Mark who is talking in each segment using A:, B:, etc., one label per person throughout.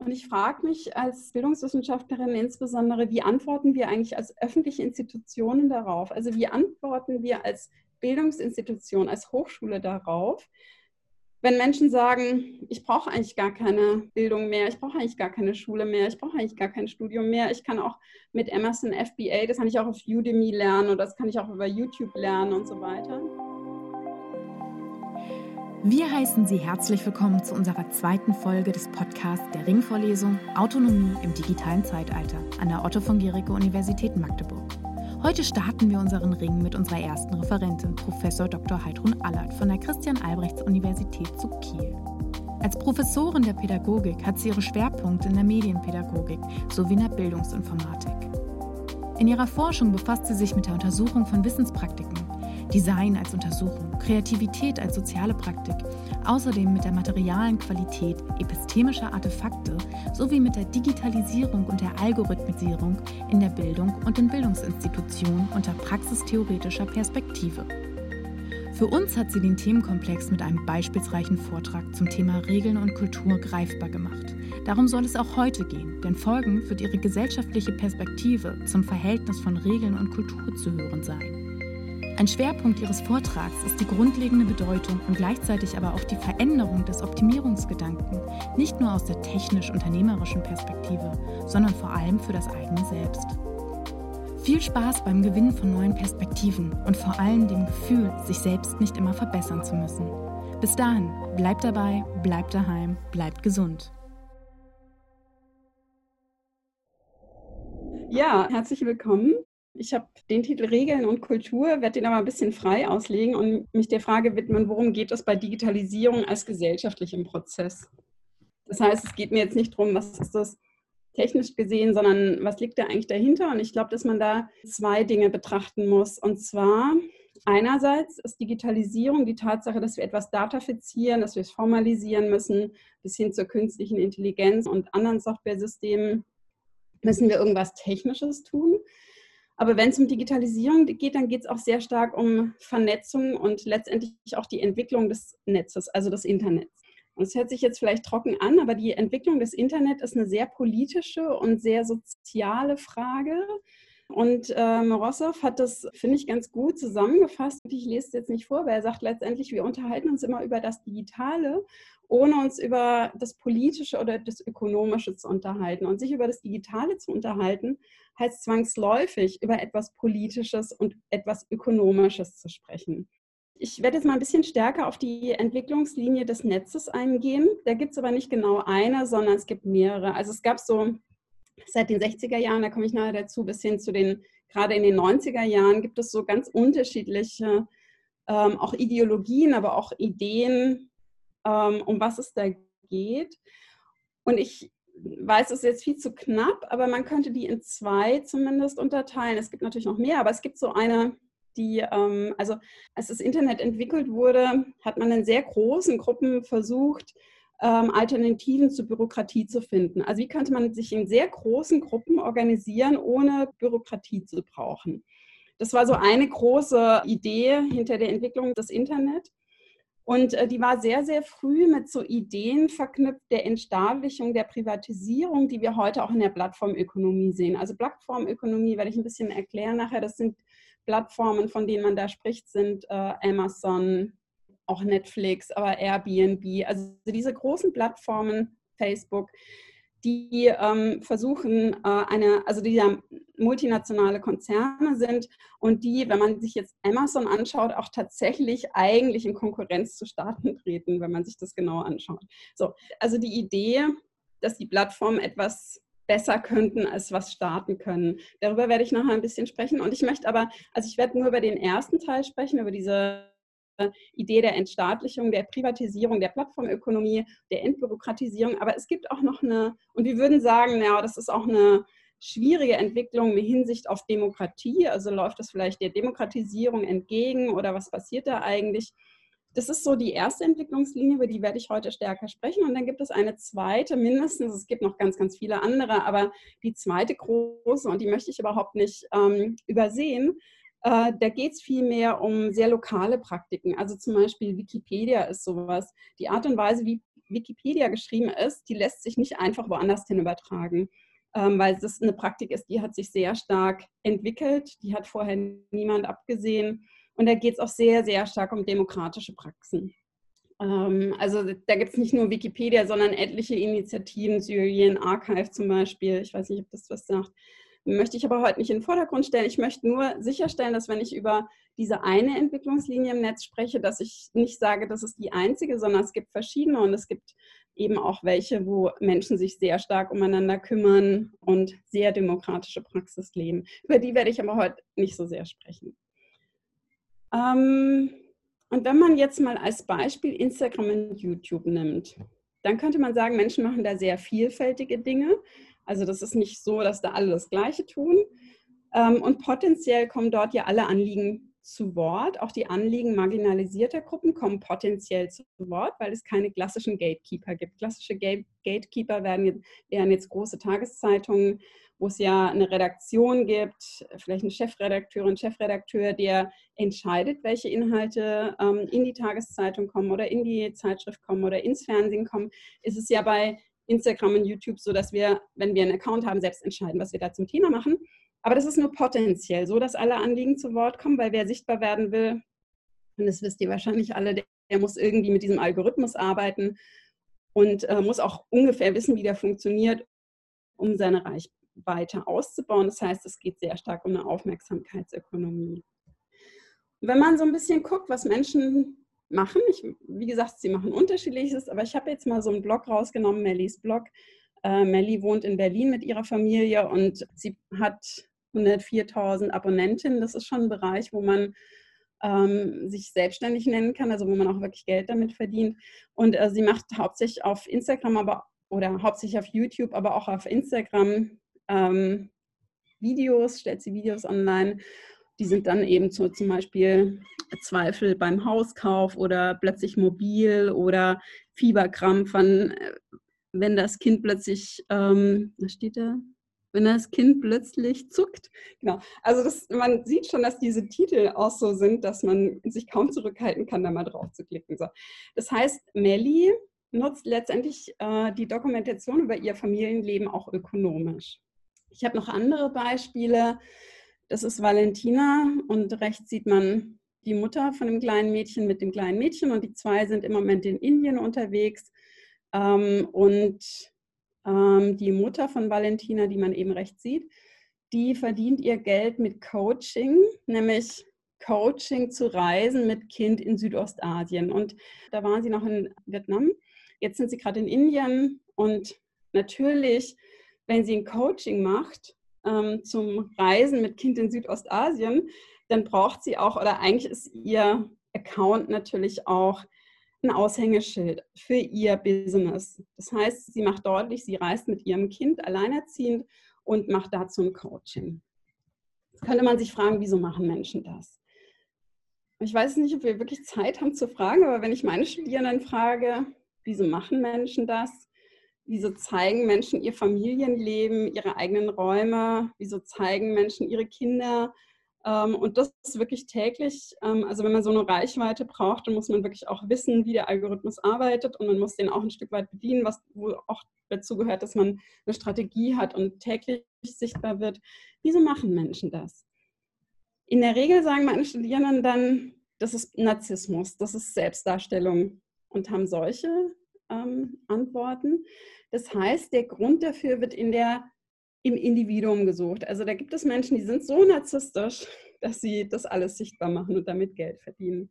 A: Und ich frage mich als Bildungswissenschaftlerin insbesondere, wie antworten wir eigentlich als öffentliche Institutionen darauf? Also wie antworten wir als Bildungsinstitution, als Hochschule darauf, wenn Menschen sagen, ich brauche eigentlich gar keine Bildung mehr, ich brauche eigentlich gar keine Schule mehr, ich brauche eigentlich gar kein Studium mehr, ich kann auch mit Emerson FBA, das kann ich auch auf Udemy lernen oder das kann ich auch über YouTube lernen und so weiter.
B: Wir heißen Sie herzlich willkommen zu unserer zweiten Folge des Podcasts der Ringvorlesung Autonomie im digitalen Zeitalter an der Otto von Guericke Universität Magdeburg. Heute starten wir unseren Ring mit unserer ersten Referentin, Prof. Dr. Heidrun Allert von der Christian-Albrechts-Universität zu Kiel. Als Professorin der Pädagogik hat sie ihre Schwerpunkte in der Medienpädagogik sowie in der Bildungsinformatik. In ihrer Forschung befasst sie sich mit der Untersuchung von Wissenspraktiken, Design als Untersuchung, Kreativität als soziale Praktik, außerdem mit der materialen Qualität epistemischer Artefakte sowie mit der Digitalisierung und der Algorithmisierung in der Bildung und in Bildungsinstitutionen unter praxistheoretischer Perspektive. Für uns hat sie den Themenkomplex mit einem beispielsreichen Vortrag zum Thema Regeln und Kultur greifbar gemacht. Darum soll es auch heute gehen, denn folgend wird ihre gesellschaftliche Perspektive zum Verhältnis von Regeln und Kultur zu hören sein. Ein Schwerpunkt Ihres Vortrags ist die grundlegende Bedeutung und gleichzeitig aber auch die Veränderung des Optimierungsgedanken, nicht nur aus der technisch-unternehmerischen Perspektive, sondern vor allem für das eigene Selbst. Viel Spaß beim Gewinnen von neuen Perspektiven und vor allem dem Gefühl, sich selbst nicht immer verbessern zu müssen. Bis dahin, bleibt dabei, bleibt daheim, bleibt gesund.
A: Ja, herzlich willkommen. Ich habe den Titel Regeln und Kultur, werde den aber ein bisschen frei auslegen und mich der Frage widmen, worum geht es bei Digitalisierung als gesellschaftlichem Prozess? Das heißt, es geht mir jetzt nicht darum, was ist das technisch gesehen, sondern was liegt da eigentlich dahinter? Und ich glaube, dass man da zwei Dinge betrachten muss. Und zwar einerseits ist Digitalisierung die Tatsache, dass wir etwas datafizieren, dass wir es formalisieren müssen, bis hin zur künstlichen Intelligenz und anderen Softwaresystemen müssen wir irgendwas Technisches tun. Aber wenn es um Digitalisierung geht, dann geht es auch sehr stark um Vernetzung und letztendlich auch die Entwicklung des Netzes, also des Internets. Und es hört sich jetzt vielleicht trocken an, aber die Entwicklung des Internets ist eine sehr politische und sehr soziale Frage. Und äh, Morosow hat das, finde ich, ganz gut zusammengefasst. Ich lese es jetzt nicht vor, weil er sagt letztendlich, wir unterhalten uns immer über das Digitale ohne uns über das Politische oder das Ökonomische zu unterhalten. Und sich über das Digitale zu unterhalten, heißt zwangsläufig über etwas Politisches und etwas Ökonomisches zu sprechen. Ich werde jetzt mal ein bisschen stärker auf die Entwicklungslinie des Netzes eingehen. Da gibt es aber nicht genau eine, sondern es gibt mehrere. Also es gab so seit den 60er Jahren, da komme ich nachher dazu, bis hin zu den, gerade in den 90er Jahren, gibt es so ganz unterschiedliche ähm, auch Ideologien, aber auch Ideen, um was es da geht. Und ich weiß, es ist jetzt viel zu knapp, aber man könnte die in zwei zumindest unterteilen. Es gibt natürlich noch mehr, aber es gibt so eine, die, ähm, also als das Internet entwickelt wurde, hat man in sehr großen Gruppen versucht, ähm, Alternativen zur Bürokratie zu finden. Also wie könnte man sich in sehr großen Gruppen organisieren, ohne Bürokratie zu brauchen? Das war so eine große Idee hinter der Entwicklung des Internet. Und äh, die war sehr, sehr früh mit so Ideen verknüpft der Entstaatlichung, der Privatisierung, die wir heute auch in der Plattformökonomie sehen. Also Plattformökonomie werde ich ein bisschen erklären nachher. Das sind Plattformen, von denen man da spricht, sind äh, Amazon, auch Netflix, aber Airbnb. Also diese großen Plattformen, Facebook, die ähm, versuchen, äh, eine, also die ja multinationale Konzerne sind und die, wenn man sich jetzt Amazon anschaut, auch tatsächlich eigentlich in Konkurrenz zu Staaten treten, wenn man sich das genau anschaut. So, also die Idee, dass die Plattformen etwas besser könnten, als was starten können. Darüber werde ich nachher ein bisschen sprechen. Und ich möchte aber, also ich werde nur über den ersten Teil sprechen, über diese Idee der Entstaatlichung, der Privatisierung, der Plattformökonomie, der Entbürokratisierung. Aber es gibt auch noch eine, und wir würden sagen, ja, das ist auch eine schwierige Entwicklung mit Hinsicht auf Demokratie. Also läuft das vielleicht der Demokratisierung entgegen oder was passiert da eigentlich? Das ist so die erste Entwicklungslinie, über die werde ich heute stärker sprechen. Und dann gibt es eine zweite, mindestens, es gibt noch ganz, ganz viele andere, aber die zweite große, und die möchte ich überhaupt nicht ähm, übersehen, äh, da geht es vielmehr um sehr lokale Praktiken. Also zum Beispiel Wikipedia ist sowas. Die Art und Weise, wie Wikipedia geschrieben ist, die lässt sich nicht einfach woanders hin übertragen, weil das eine Praktik ist, die hat sich sehr stark entwickelt, die hat vorher niemand abgesehen und da geht es auch sehr, sehr stark um demokratische Praxen. Ähm, also da gibt es nicht nur Wikipedia, sondern etliche Initiativen, Syrien Archive zum Beispiel, ich weiß nicht, ob das was sagt, möchte ich aber heute nicht in den Vordergrund stellen. Ich möchte nur sicherstellen, dass wenn ich über diese eine Entwicklungslinie im Netz spreche, dass ich nicht sage, das ist die einzige, sondern es gibt verschiedene und es gibt eben auch welche, wo Menschen sich sehr stark umeinander kümmern und sehr demokratische Praxis leben. Über die werde ich aber heute nicht so sehr sprechen. Ähm, und wenn man jetzt mal als Beispiel Instagram und YouTube nimmt, dann könnte man sagen, Menschen machen da sehr vielfältige Dinge. Also das ist nicht so, dass da alle das Gleiche tun. Ähm, und potenziell kommen dort ja alle Anliegen zu Wort. Auch die Anliegen marginalisierter Gruppen kommen potenziell zu Wort, weil es keine klassischen Gatekeeper gibt. Klassische Gatekeeper werden wären jetzt große Tageszeitungen, wo es ja eine Redaktion gibt, vielleicht eine Chefredakteurin, Chefredakteur, der entscheidet, welche Inhalte ähm, in die Tageszeitung kommen oder in die Zeitschrift kommen oder ins Fernsehen kommen, ist es ja bei Instagram und YouTube so, dass wir, wenn wir einen Account haben, selbst entscheiden, was wir da zum Thema machen. Aber das ist nur potenziell so, dass alle Anliegen zu Wort kommen, weil wer sichtbar werden will, und das wisst ihr wahrscheinlich alle, der, der muss irgendwie mit diesem Algorithmus arbeiten und äh, muss auch ungefähr wissen, wie der funktioniert, um seine Reichweite auszubauen. Das heißt, es geht sehr stark um eine Aufmerksamkeitsökonomie. Wenn man so ein bisschen guckt, was Menschen machen. Ich, wie gesagt, sie machen unterschiedliches, aber ich habe jetzt mal so einen Blog rausgenommen, Mellies Blog. Äh, wohnt in Berlin mit ihrer Familie und sie hat 104.000 Abonnentinnen. Das ist schon ein Bereich, wo man ähm, sich selbstständig nennen kann, also wo man auch wirklich Geld damit verdient. Und äh, sie macht hauptsächlich auf Instagram, aber oder hauptsächlich auf YouTube, aber auch auf Instagram ähm, Videos, stellt sie Videos online die sind dann eben so zum Beispiel Zweifel beim Hauskauf oder plötzlich mobil oder Fieberkrampf, wenn, wenn das Kind plötzlich, ähm, was steht da? Wenn das Kind plötzlich zuckt. Genau. Also das, man sieht schon, dass diese Titel auch so sind, dass man sich kaum zurückhalten kann, da mal drauf zu klicken. So. Das heißt, Melli nutzt letztendlich äh, die Dokumentation über ihr Familienleben auch ökonomisch. Ich habe noch andere Beispiele. Das ist Valentina und rechts sieht man die Mutter von dem kleinen Mädchen mit dem kleinen Mädchen und die zwei sind im Moment in Indien unterwegs. Ähm, und ähm, die Mutter von Valentina, die man eben rechts sieht, die verdient ihr Geld mit Coaching, nämlich Coaching zu reisen mit Kind in Südostasien. Und da waren sie noch in Vietnam. Jetzt sind sie gerade in Indien und natürlich, wenn sie ein Coaching macht, ähm, zum Reisen mit Kind in Südostasien, dann braucht sie auch, oder eigentlich ist ihr Account natürlich auch ein Aushängeschild für ihr Business. Das heißt, sie macht deutlich, sie reist mit ihrem Kind alleinerziehend und macht dazu ein Coaching. Jetzt könnte man sich fragen, wieso machen Menschen das? Ich weiß nicht, ob wir wirklich Zeit haben zu fragen, aber wenn ich meine Studierenden frage, wieso machen Menschen das, Wieso zeigen Menschen ihr Familienleben, ihre eigenen Räume? Wieso zeigen Menschen ihre Kinder? Ähm, und das ist wirklich täglich. Ähm, also wenn man so eine Reichweite braucht, dann muss man wirklich auch wissen, wie der Algorithmus arbeitet und man muss den auch ein Stück weit bedienen, was wo auch dazu gehört, dass man eine Strategie hat und täglich sichtbar wird. Wieso machen Menschen das? In der Regel sagen meine Studierenden dann, das ist Narzissmus, das ist Selbstdarstellung und haben solche ähm, Antworten. Das heißt, der Grund dafür wird in der, im Individuum gesucht. Also da gibt es Menschen, die sind so narzisstisch, dass sie das alles sichtbar machen und damit Geld verdienen.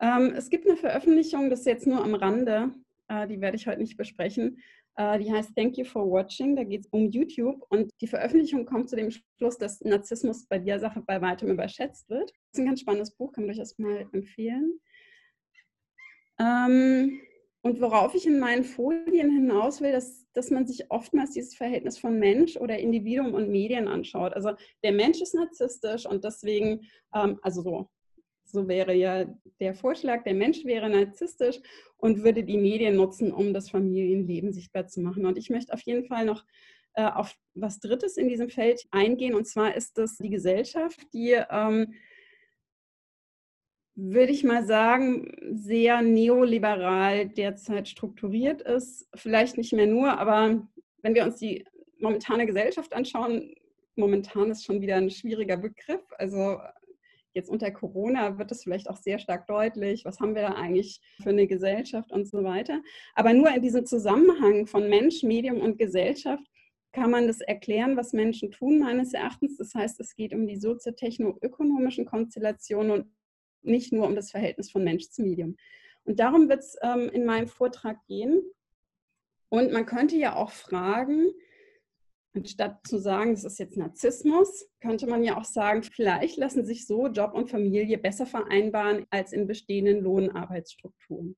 A: Ähm, es gibt eine Veröffentlichung, das ist jetzt nur am Rande, äh, die werde ich heute nicht besprechen. Äh, die heißt Thank You for Watching. Da geht es um YouTube und die Veröffentlichung kommt zu dem Schluss, dass Narzissmus bei der Sache bei weitem überschätzt wird. Das ist ein ganz spannendes Buch, kann man durchaus mal empfehlen. Ähm, und worauf ich in meinen Folien hinaus will, dass, dass man sich oftmals dieses Verhältnis von Mensch oder Individuum und Medien anschaut. Also der Mensch ist narzisstisch und deswegen, ähm, also so, so wäre ja der Vorschlag, der Mensch wäre narzisstisch und würde die Medien nutzen, um das Familienleben sichtbar zu machen. Und ich möchte auf jeden Fall noch äh, auf was Drittes in diesem Feld eingehen, und zwar ist das die Gesellschaft, die ähm, würde ich mal sagen, sehr neoliberal derzeit strukturiert ist. Vielleicht nicht mehr nur, aber wenn wir uns die momentane Gesellschaft anschauen, momentan ist schon wieder ein schwieriger Begriff. Also jetzt unter Corona wird es vielleicht auch sehr stark deutlich, was haben wir da eigentlich für eine Gesellschaft und so weiter. Aber nur in diesem Zusammenhang von Mensch, Medium und Gesellschaft kann man das erklären, was Menschen tun, meines Erachtens. Das heißt, es geht um die soziotechno-ökonomischen Konstellationen und nicht nur um das Verhältnis von Mensch zu Medium. Und darum wird es ähm, in meinem Vortrag gehen. Und man könnte ja auch fragen, anstatt zu sagen, das ist jetzt Narzissmus, könnte man ja auch sagen, vielleicht lassen sich so Job und Familie besser vereinbaren als in bestehenden Lohnarbeitsstrukturen.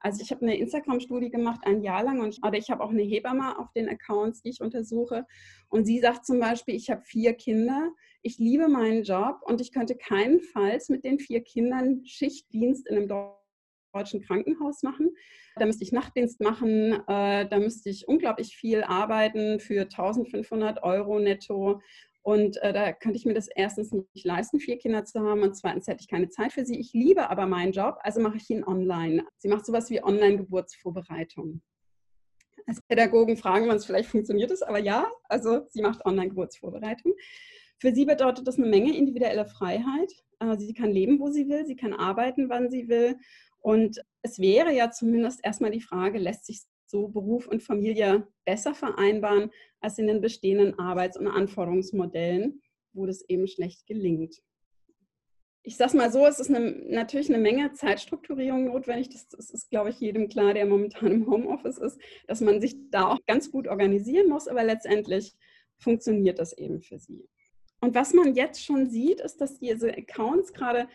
A: Also ich habe eine Instagram-Studie gemacht, ein Jahr lang, und oder ich habe auch eine Hebamme auf den Accounts, die ich untersuche. Und sie sagt zum Beispiel, ich habe vier Kinder, ich liebe meinen Job und ich könnte keinenfalls mit den vier Kindern Schichtdienst in einem deutschen Krankenhaus machen. Da müsste ich Nachtdienst machen, äh, da müsste ich unglaublich viel arbeiten für 1500 Euro netto. Und äh, da könnte ich mir das erstens nicht leisten, vier Kinder zu haben und zweitens hätte ich keine Zeit für sie. Ich liebe aber meinen Job, also mache ich ihn online. Sie macht sowas wie Online-Geburtsvorbereitung. Als Pädagogen fragen wir uns, vielleicht funktioniert es, aber ja, also sie macht Online-Geburtsvorbereitung. Für sie bedeutet das eine Menge individuelle Freiheit. Äh, sie kann leben, wo sie will, sie kann arbeiten, wann sie will. Und es wäre ja zumindest erstmal die Frage, lässt sich so Beruf und Familie besser vereinbaren als in den bestehenden Arbeits- und Anforderungsmodellen, wo das eben schlecht gelingt. Ich sage mal so, es ist eine, natürlich eine Menge Zeitstrukturierung notwendig. Das, das, ist, glaube ich, jedem klar, der momentan im Homeoffice ist, dass man sich da auch ganz gut organisieren muss, aber letztendlich funktioniert das eben für sie. Und was man jetzt schon sieht, ist, dass diese Accounts gerade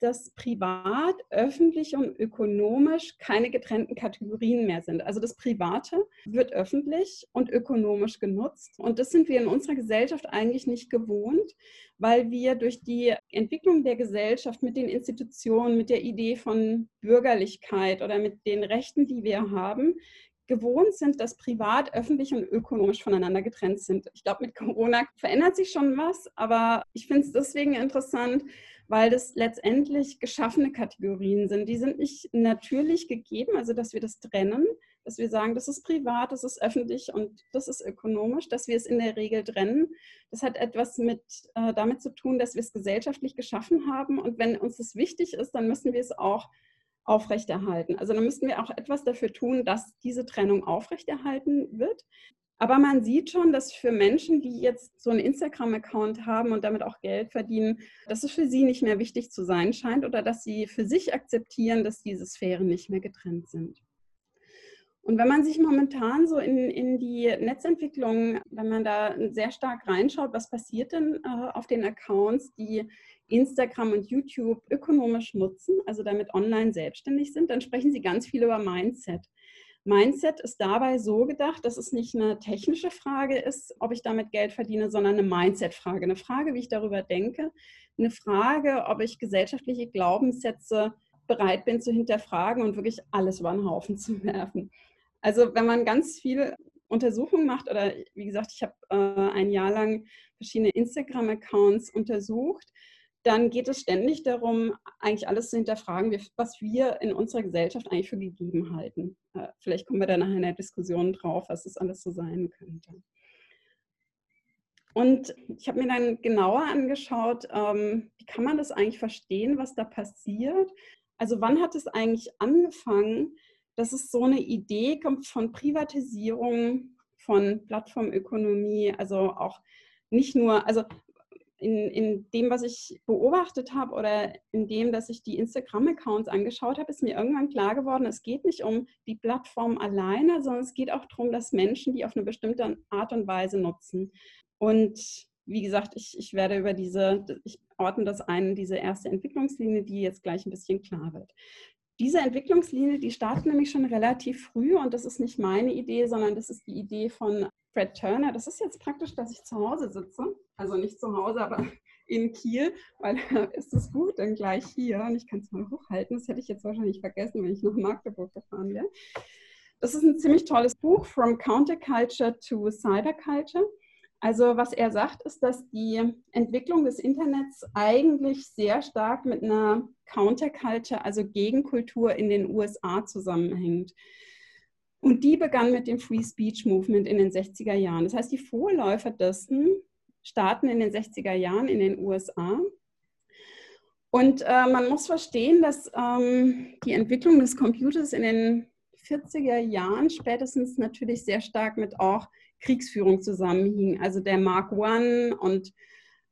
A: das privat, öffentlich und ökonomisch keine getrennten Kategorien mehr sind. Also das Private wird öffentlich und ökonomisch genutzt. Und das sind wir in unserer Gesellschaft eigentlich nicht gewohnt, weil wir durch die Entwicklung der Gesellschaft mit den Institutionen, mit der Idee von Bürgerlichkeit oder mit den Rechten, die wir haben, gewohnt sind, dass privat, öffentlich und ökonomisch voneinander getrennt sind. Ich glaube, mit Corona verändert sich schon was, aber ich finde es deswegen interessant, weil das letztendlich geschaffene Kategorien sind. Die sind nicht natürlich gegeben, also dass wir das trennen, dass wir sagen, das ist privat, das ist öffentlich und das ist ökonomisch, dass wir es in der Regel trennen. Das hat etwas mit, äh, damit zu tun, dass wir es gesellschaftlich geschaffen haben und wenn uns das wichtig ist, dann müssen wir es auch aufrechterhalten. Also dann müssten wir auch etwas dafür tun, dass diese Trennung aufrechterhalten wird. Aber man sieht schon, dass für Menschen, die jetzt so einen Instagram-Account haben und damit auch Geld verdienen, dass es für sie nicht mehr wichtig zu sein scheint oder dass sie für sich akzeptieren, dass diese Sphären nicht mehr getrennt sind. Und wenn man sich momentan so in, in die Netzentwicklung, wenn man da sehr stark reinschaut, was passiert denn äh, auf den Accounts, die Instagram und YouTube ökonomisch nutzen, also damit online selbstständig sind, dann sprechen sie ganz viel über Mindset. Mindset ist dabei so gedacht, dass es nicht eine technische Frage ist, ob ich damit Geld verdiene, sondern eine Mindset-Frage. Eine Frage, wie ich darüber denke. Eine Frage, ob ich gesellschaftliche Glaubenssätze bereit bin zu hinterfragen und wirklich alles über den Haufen zu werfen. Also wenn man ganz viele Untersuchungen macht, oder wie gesagt, ich habe äh, ein Jahr lang verschiedene Instagram-Accounts untersucht, dann geht es ständig darum, eigentlich alles zu hinterfragen, was wir in unserer Gesellschaft eigentlich für gegeben halten. Äh, vielleicht kommen wir da nachher in der Diskussion drauf, was das alles so sein könnte. Und ich habe mir dann genauer angeschaut, ähm, wie kann man das eigentlich verstehen, was da passiert. Also wann hat es eigentlich angefangen, dass es so eine Idee kommt von Privatisierung, von Plattformökonomie, also auch nicht nur, also in, in dem, was ich beobachtet habe oder in dem, dass ich die Instagram-Accounts angeschaut habe, ist mir irgendwann klar geworden, es geht nicht um die Plattform alleine, sondern es geht auch darum, dass Menschen die auf eine bestimmte Art und Weise nutzen. Und wie gesagt, ich, ich werde über diese, ich ordne das ein, diese erste Entwicklungslinie, die jetzt gleich ein bisschen klar wird. Diese Entwicklungslinie, die startet nämlich schon relativ früh und das ist nicht meine Idee, sondern das ist die Idee von Fred Turner. Das ist jetzt praktisch, dass ich zu Hause sitze. Also nicht zu Hause, aber in Kiel, weil da ist es gut dann gleich hier und ich kann es mal hochhalten. Das hätte ich jetzt wahrscheinlich vergessen, wenn ich nach Magdeburg gefahren wäre. Das ist ein ziemlich tolles Buch, From Counterculture to Cyberculture. Also was er sagt, ist, dass die Entwicklung des Internets eigentlich sehr stark mit einer Counterculture, also Gegenkultur in den USA zusammenhängt. Und die begann mit dem Free Speech Movement in den 60er Jahren. Das heißt, die Vorläufer dessen starten in den 60er Jahren in den USA. Und äh, man muss verstehen, dass ähm, die Entwicklung des Computers in den 40er Jahren spätestens natürlich sehr stark mit auch Kriegsführung zusammenhing. Also der Mark I und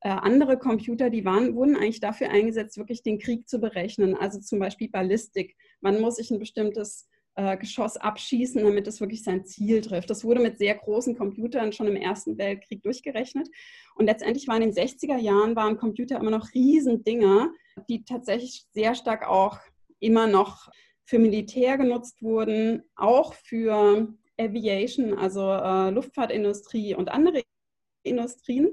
A: äh, andere Computer, die waren, wurden eigentlich dafür eingesetzt, wirklich den Krieg zu berechnen. Also zum Beispiel Ballistik. Man muss sich ein bestimmtes äh, Geschoss abschießen, damit es wirklich sein Ziel trifft. Das wurde mit sehr großen Computern schon im Ersten Weltkrieg durchgerechnet. Und letztendlich waren in den 60er Jahren waren Computer immer noch Riesendinger, die tatsächlich sehr stark auch immer noch für Militär genutzt wurden, auch für Aviation, also äh, Luftfahrtindustrie und andere Industrien.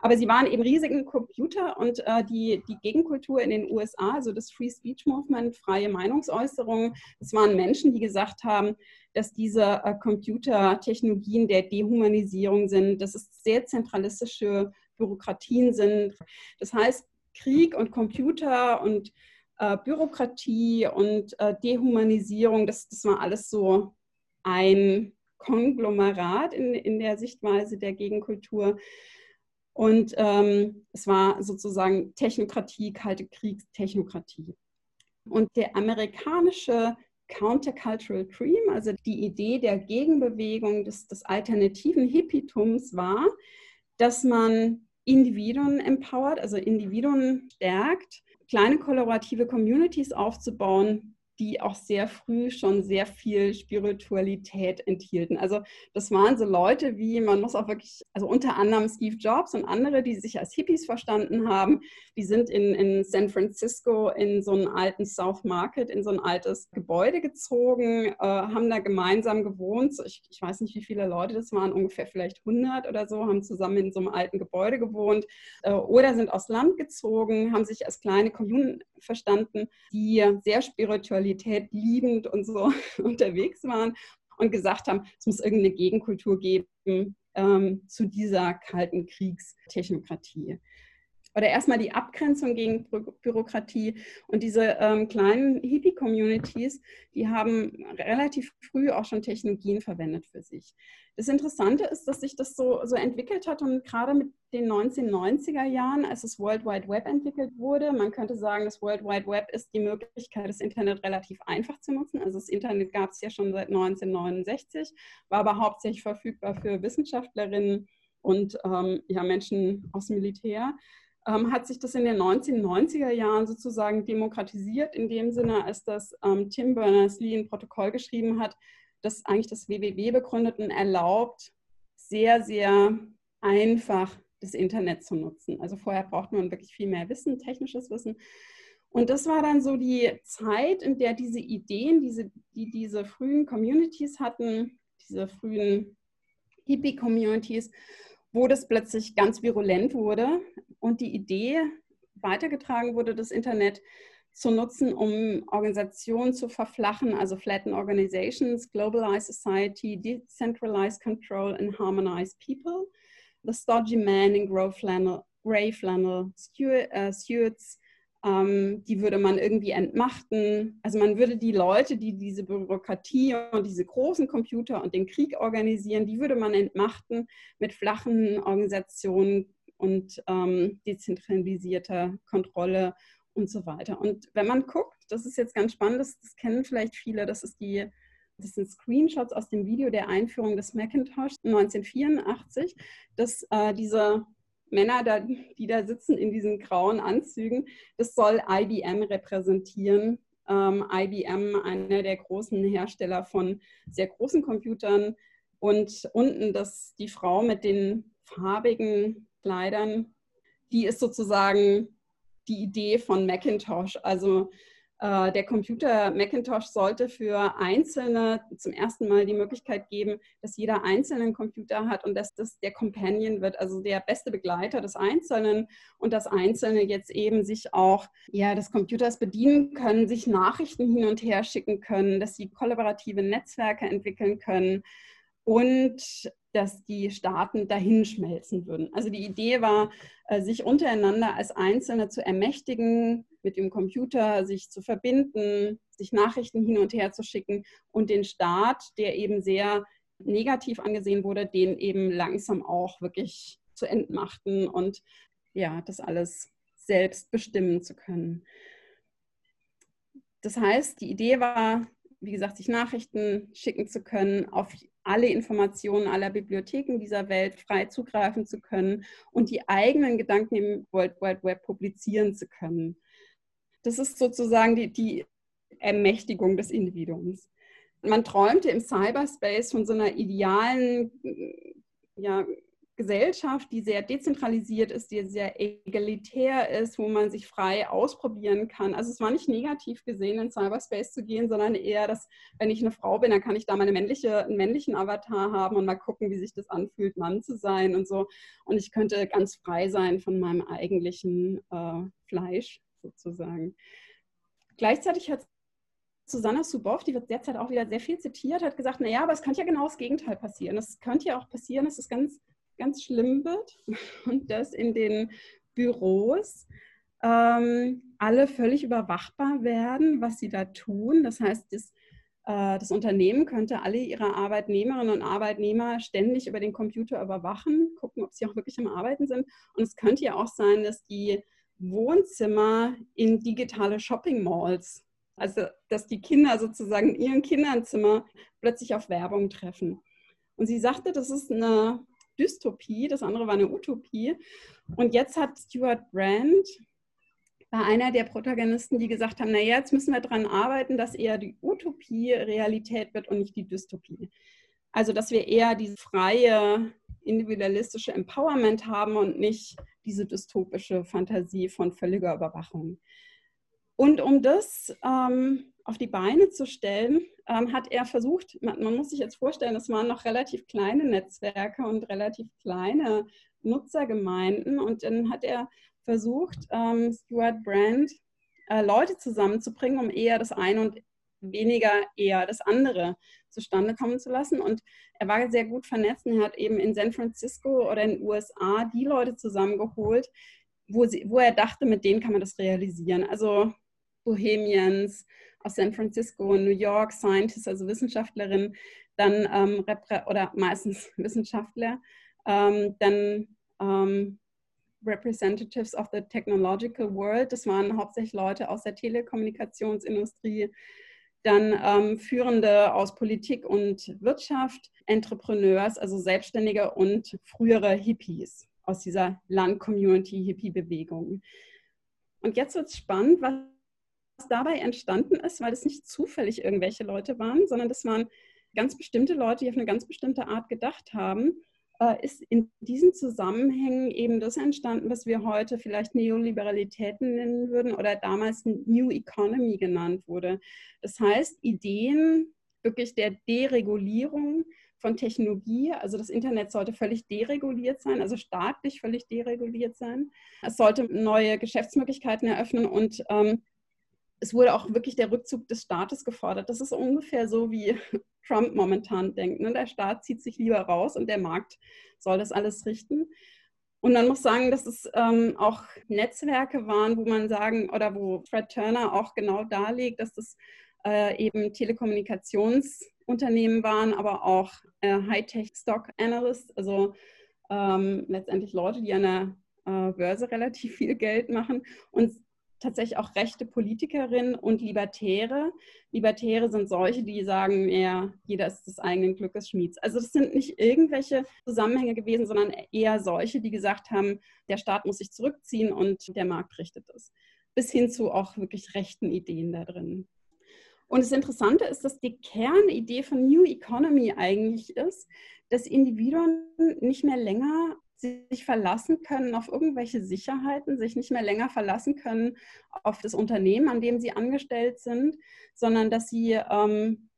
A: Aber sie waren eben riesige Computer und äh, die, die Gegenkultur in den USA, also das Free Speech Movement, freie Meinungsäußerung, das waren Menschen, die gesagt haben, dass diese äh, Computertechnologien der Dehumanisierung sind, dass es sehr zentralistische Bürokratien sind. Das heißt, Krieg und Computer und äh, Bürokratie und äh, Dehumanisierung, das, das war alles so ein Konglomerat in, in der Sichtweise der Gegenkultur. Und ähm, es war sozusagen Technokratie, kalte Kriegstechnokratie. Und der amerikanische Countercultural Dream, also die Idee der Gegenbewegung des, des alternativen Hippietums war, dass man Individuen empowert, also Individuen stärkt, kleine kollaborative Communities aufzubauen, die auch sehr früh schon sehr viel Spiritualität enthielten. Also das waren so Leute wie, man muss auch wirklich, also unter anderem Steve Jobs und andere, die sich als Hippies verstanden haben, die sind in, in San Francisco in so einen alten South Market, in so ein altes Gebäude gezogen, äh, haben da gemeinsam gewohnt. Ich, ich weiß nicht, wie viele Leute das waren, ungefähr vielleicht 100 oder so, haben zusammen in so einem alten Gebäude gewohnt äh, oder sind aus Land gezogen, haben sich als kleine Kommunen verstanden, die sehr Spiritualität liebend und so unterwegs waren und gesagt haben, es muss irgendeine Gegenkultur geben ähm, zu dieser kalten Kriegstechnokratie oder erstmal die Abgrenzung gegen Bürokratie. Und diese ähm, kleinen Hippie-Communities, die haben relativ früh auch schon Technologien verwendet für sich. Das Interessante ist, dass sich das so, so entwickelt hat und gerade mit den 1990er Jahren, als das World Wide Web entwickelt wurde, man könnte sagen, das World Wide Web ist die Möglichkeit, das Internet relativ einfach zu nutzen. Also das Internet gab es ja schon seit 1969, war aber hauptsächlich verfügbar für Wissenschaftlerinnen und ähm, ja, Menschen aus dem Militär ähm, hat sich das in den 1990er Jahren sozusagen demokratisiert, in dem Sinne, als das ähm, Tim Berners-Lee ein Protokoll geschrieben hat, das eigentlich das WWW begründet und erlaubt, sehr, sehr einfach das Internet zu nutzen. Also vorher braucht man wirklich viel mehr Wissen, technisches Wissen. Und das war dann so die Zeit, in der diese Ideen, diese, die diese frühen Communities hatten, diese frühen Hippie-Communities, wo das plötzlich ganz virulent wurde und die Idee weitergetragen wurde, das Internet zu nutzen, um Organisationen zu verflachen, also flatten organizations, globalize society, decentralize control and harmonize people. The stodgy man in grey flannel, gray flannel uh, suits ähm, die würde man irgendwie entmachten. Also man würde die Leute, die diese Bürokratie und diese großen Computer und den Krieg organisieren, die würde man entmachten mit flachen Organisationen und ähm, dezentralisierter Kontrolle und so weiter. Und wenn man guckt, das ist jetzt ganz spannend, das, das kennen vielleicht viele, das ist die das sind Screenshots aus dem Video der Einführung des Macintosh 1984, dass äh, diese Männer, da, die da sitzen in diesen grauen Anzügen, das soll IBM repräsentieren. Ähm, IBM, einer der großen Hersteller von sehr großen Computern. Und unten das, die Frau mit den farbigen Kleidern, die ist sozusagen die Idee von Macintosh. Also der Computer Macintosh sollte für Einzelne zum ersten Mal die Möglichkeit geben, dass jeder einzelnen Computer hat und dass das der Companion wird, also der beste Begleiter des Einzelnen und dass Einzelne jetzt eben sich auch ja, des Computers bedienen können, sich Nachrichten hin und her schicken können, dass sie kollaborative Netzwerke entwickeln können und dass die Staaten dahinschmelzen würden. Also die Idee war, äh, sich untereinander als Einzelne zu ermächtigen, mit dem Computer sich zu verbinden, sich Nachrichten hin und her zu schicken und den Staat, der eben sehr negativ angesehen wurde, den eben langsam auch wirklich zu entmachten und ja, das alles selbst bestimmen zu können. Das heißt, die Idee war, wie gesagt, sich Nachrichten schicken zu können, auf alle Informationen aller Bibliotheken dieser Welt frei zugreifen zu können und die eigenen Gedanken im World Wide Web publizieren zu können. Das ist sozusagen die, die Ermächtigung des Individuums. Man träumte im Cyberspace von so einer idealen ja, Gesellschaft, die sehr dezentralisiert ist, die sehr egalitär ist, wo man sich frei ausprobieren kann. Also es war nicht negativ gesehen, in Cyberspace zu gehen, sondern eher, dass wenn ich eine Frau bin, dann kann ich da meine männliche, einen männlichen Avatar haben und mal gucken, wie sich das anfühlt, Mann zu sein und so. Und ich könnte ganz frei sein von meinem eigentlichen äh, Fleisch sozusagen. Gleichzeitig hat Susanna Suboff, die wird derzeit auch wieder sehr viel zitiert, hat gesagt, naja, aber es könnte ja genau das Gegenteil passieren. Es könnte ja auch passieren, dass es ganz ganz schlimm wird und dass in den Büros ähm, alle völlig überwachbar werden, was sie da tun. Das heißt, das, äh, das Unternehmen könnte alle ihre Arbeitnehmerinnen und Arbeitnehmer ständig über den Computer überwachen, gucken, ob sie auch wirklich am Arbeiten sind. Und es könnte ja auch sein, dass die Wohnzimmer in digitale Shopping Malls, also dass die Kinder sozusagen in ihren Kinderzimmer plötzlich auf Werbung treffen. Und sie sagte, das ist eine Dystopie, das andere war eine Utopie. Und jetzt hat Stuart Brand, war einer der Protagonisten, die gesagt haben, naja, jetzt müssen wir daran arbeiten, dass eher die Utopie Realität wird und nicht die Dystopie. Also, dass wir eher diese freie, individualistische Empowerment haben und nicht diese dystopische Fantasie von völliger Überwachung. Und um das ähm, auf die Beine zu stellen, ähm, hat er versucht, man, man, muss sich jetzt vorstellen, das waren noch relativ kleine Netzwerke und relativ kleine Nutzergemeinden. Und dann hat er versucht, ähm, Stuart Brand äh, Leute zusammenzubringen, um eher das eine und weniger eher das andere zustande kommen zu lassen. Und er war sehr gut vernetzt und er hat eben in San Francisco oder in den USA die Leute zusammengeholt, wo, sie, wo er dachte, mit denen kann man das realisieren. Also Bohemians, aus San Francisco, New York, Scientists, also Wissenschaftlerinnen, dann ähm, oder meistens Wissenschaftler, ähm, dann ähm, Representatives of the Technological World, das waren hauptsächlich Leute aus der Telekommunikationsindustrie, dann ähm, Führende aus Politik und Wirtschaft, Entrepreneurs, also Selbstständige und frühere Hippies aus dieser Land-Community-Hippie-Bewegung. Und jetzt wird es spannend, was dabei entstanden ist, weil es nicht zufällig irgendwelche Leute waren, sondern das waren ganz bestimmte Leute, die auf eine ganz bestimmte Art gedacht haben, ist in diesen Zusammenhängen eben das entstanden, was wir heute vielleicht Neoliberalitäten nennen würden oder damals New Economy genannt wurde. Das heißt, Ideen wirklich der Deregulierung von Technologie. Also das Internet sollte völlig dereguliert sein, also staatlich völlig dereguliert sein. Es sollte neue Geschäftsmöglichkeiten eröffnen und ähm, es wurde auch wirklich der Rückzug des Staates gefordert. Das ist ungefähr so, wie Trump momentan denkt. Ne? Der Staat zieht sich lieber raus und der Markt soll das alles richten. Und man muss sagen, dass es ähm, auch Netzwerke waren, wo man sagen, oder wo Fred Turner auch genau darlegt, dass das äh, eben Telekommunikationsunternehmen waren, aber auch äh, Hightech-Stock-Analysts, also ähm, letztendlich Leute, die an der äh, Börse relativ viel Geld machen und tatsächlich auch rechte Politikerinnen und Libertäre. Libertäre sind solche, die sagen, ja, jeder ist des eigenen Glückes Schmieds. Also das sind nicht irgendwelche Zusammenhänge gewesen, sondern eher solche, die gesagt haben, der Staat muss sich zurückziehen und der Markt richtet es. Bis hin zu auch wirklich rechten Ideen da drin. Und das Interessante ist, dass die Kernidee von New Economy eigentlich ist, dass Individuen nicht mehr länger sich verlassen können auf irgendwelche Sicherheiten, sich nicht mehr länger verlassen können auf das Unternehmen, an dem sie angestellt sind, sondern dass sie ähm,